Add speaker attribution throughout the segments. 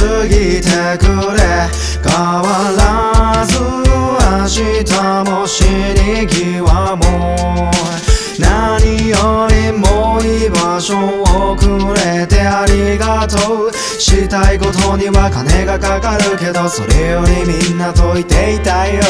Speaker 1: 過ぎてくれ。変わらず明日も死に際も。場所をくれてありがとう。したいことには金がかかるけどそれよりみんなといていたいよ。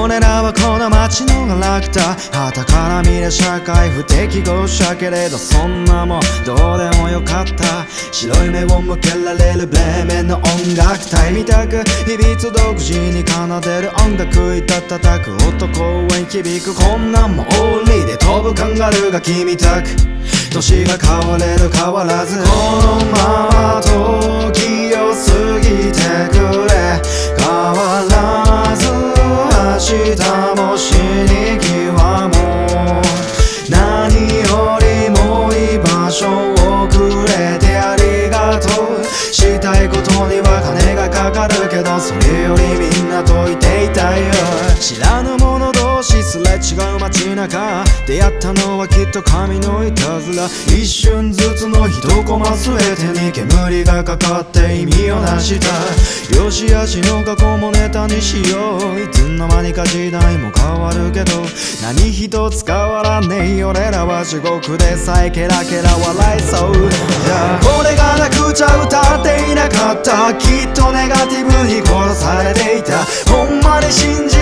Speaker 1: 俺らはこの街のガラクタ旗から見れ社会不適合者けれどそんなもんどうでもよかった。白い目を向けられるブレーメンの音楽隊みたく。日々独自に奏でる音楽いた叩く。音公園響くこんなもんリーで飛ぶカンガルーが君たく。年が変われる変わらず。このまま時を過ぎてくれ。変わらず者同士すれ違う街中出会ったのはきっと神のいたずら一瞬ずつの一コマ全てに煙がかかって意味をなしたよしあしの過去もネタにしよういつの間にか時代も変わるけど何一つ変わらねえ俺らは地獄でさえケラケラ笑いそう。Yeah 俺がなくちゃ歌っていなかった。きっとネガティブに殺されていたほんまに信じ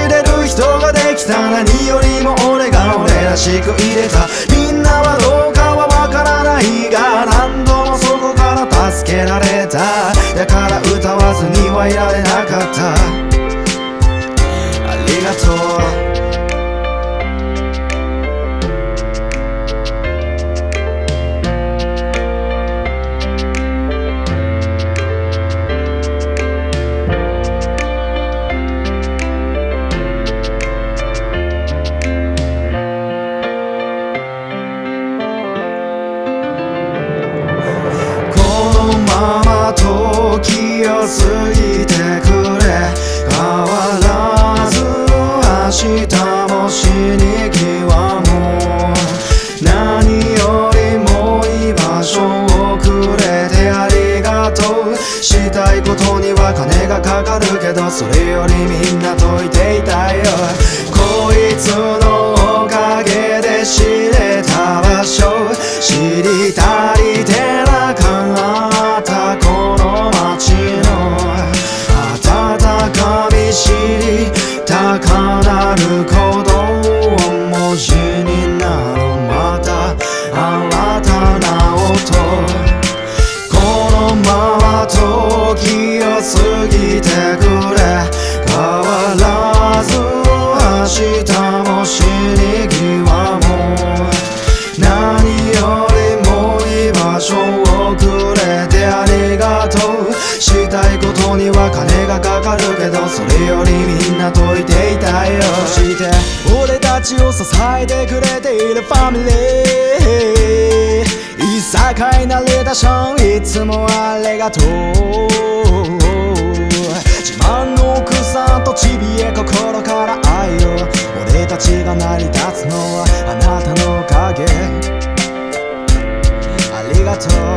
Speaker 1: しく入れた。みんなはどうかはわからないが何度もそこから助けられた。だから歌わずにはいられなかった。ありがとう。したいことには金がかかるけどそれよりみんなといていたいよこいつのよりみんなといていたいよ。そして俺たちを支えてくれているファミリー。いさかいなリーダーションいつもありがとう。自慢の奥さんとちびえ心から愛を。俺たちが成り立つのはあなたのおかげ。ありがとう。